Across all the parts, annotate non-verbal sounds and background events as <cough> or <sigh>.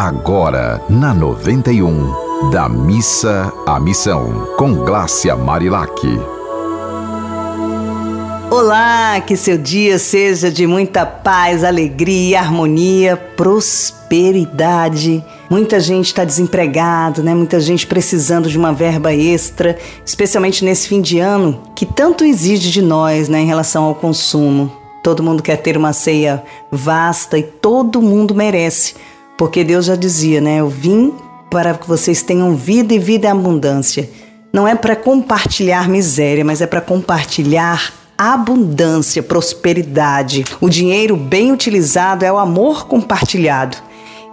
agora na 91, da missa à missão, com Glácia Marilac. Olá, que seu dia seja de muita paz, alegria, harmonia, prosperidade. Muita gente está desempregado, né? Muita gente precisando de uma verba extra, especialmente nesse fim de ano que tanto exige de nós, né, em relação ao consumo. Todo mundo quer ter uma ceia vasta e todo mundo merece, porque Deus já dizia, né? Eu vim para que vocês tenham vida e vida em abundância. Não é para compartilhar miséria, mas é para compartilhar abundância, prosperidade. O dinheiro bem utilizado é o amor compartilhado.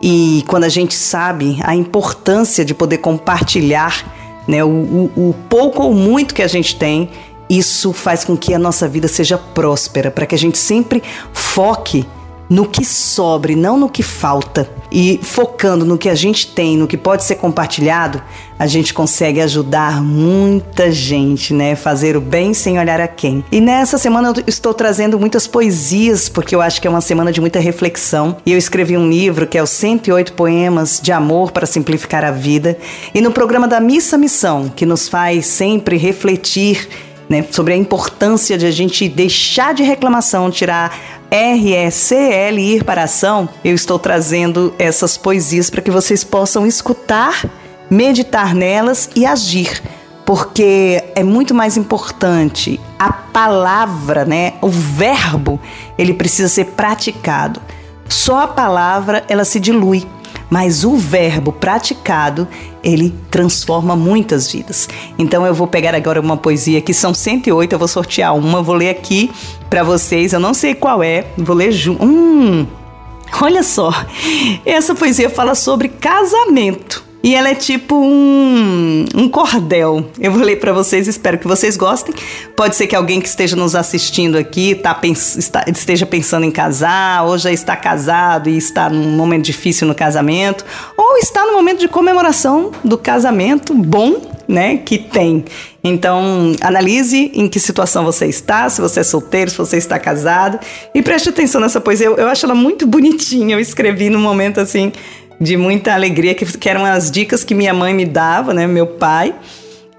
E quando a gente sabe a importância de poder compartilhar né, o, o, o pouco ou muito que a gente tem, isso faz com que a nossa vida seja próspera, para que a gente sempre foque no que sobre, não no que falta. E focando no que a gente tem, no que pode ser compartilhado, a gente consegue ajudar muita gente, né? Fazer o bem sem olhar a quem. E nessa semana eu estou trazendo muitas poesias, porque eu acho que é uma semana de muita reflexão. E eu escrevi um livro que é o 108 Poemas de Amor para Simplificar a Vida. E no programa da Missa Missão, que nos faz sempre refletir né, sobre a importância de a gente deixar de reclamação, tirar E ir para a ação, eu estou trazendo essas poesias para que vocês possam escutar, meditar nelas e agir. Porque é muito mais importante a palavra, né? O verbo, ele precisa ser praticado. Só a palavra ela se dilui mas o verbo praticado, ele transforma muitas vidas. Então eu vou pegar agora uma poesia que são 108, eu vou sortear uma, vou ler aqui para vocês, eu não sei qual é, vou ler junto. Hum, olha só, essa poesia fala sobre casamento. E ela é tipo um, um cordel. Eu vou ler para vocês, espero que vocês gostem. Pode ser que alguém que esteja nos assistindo aqui tá, pens está, esteja pensando em casar, ou já está casado e está num momento difícil no casamento, ou está no momento de comemoração do casamento bom, né, que tem. Então, analise em que situação você está, se você é solteiro, se você está casado, e preste atenção nessa poesia. Eu, eu acho ela muito bonitinha. Eu escrevi num momento assim de muita alegria, que, que eram as dicas que minha mãe me dava, né, meu pai,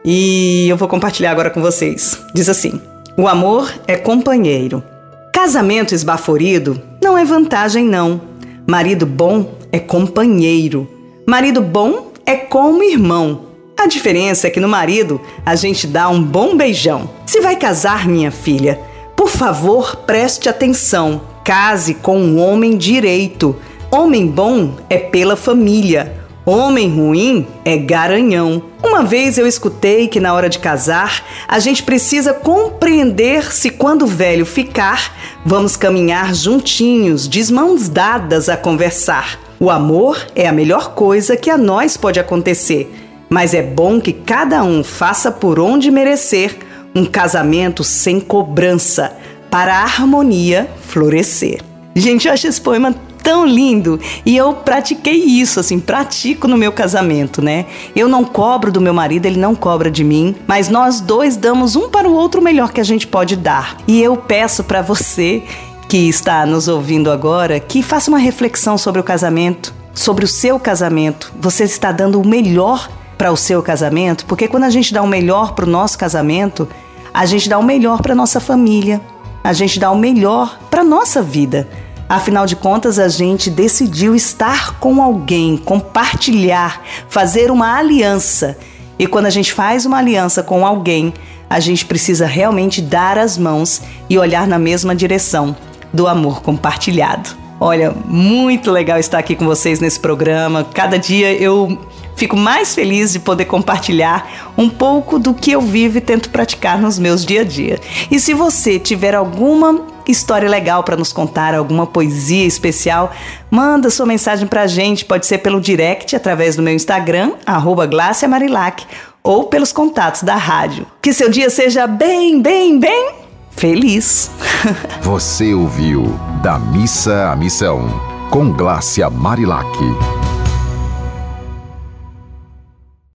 e eu vou compartilhar agora com vocês. Diz assim: O amor é companheiro. Casamento esbaforido não é vantagem, não. Marido bom é companheiro. Marido bom é como irmão. A diferença é que no marido a gente dá um bom beijão. Se vai casar, minha filha, por favor preste atenção. Case com um homem direito Homem bom é pela família, homem ruim é garanhão. Uma vez eu escutei que na hora de casar, a gente precisa compreender se quando velho ficar, vamos caminhar juntinhos, de mãos dadas a conversar. O amor é a melhor coisa que a nós pode acontecer, mas é bom que cada um faça por onde merecer um casamento sem cobrança, para a harmonia florescer. Gente, eu acho esse poema tão lindo. E eu pratiquei isso, assim, pratico no meu casamento, né? Eu não cobro do meu marido, ele não cobra de mim, mas nós dois damos um para o outro o melhor que a gente pode dar. E eu peço para você que está nos ouvindo agora que faça uma reflexão sobre o casamento, sobre o seu casamento. Você está dando o melhor para o seu casamento? Porque quando a gente dá o melhor para o nosso casamento, a gente dá o melhor para nossa família, a gente dá o melhor para nossa vida. Afinal de contas, a gente decidiu estar com alguém, compartilhar, fazer uma aliança. E quando a gente faz uma aliança com alguém, a gente precisa realmente dar as mãos e olhar na mesma direção do amor compartilhado. Olha, muito legal estar aqui com vocês nesse programa. Cada dia eu fico mais feliz de poder compartilhar um pouco do que eu vivo e tento praticar nos meus dia a dia. E se você tiver alguma história legal para nos contar, alguma poesia especial, manda sua mensagem para a gente. Pode ser pelo direct através do meu Instagram, @glaciamarilac, ou pelos contatos da rádio. Que seu dia seja bem, bem, bem feliz. <laughs> Você ouviu Da Missa à Missão, com Glácia Marilac.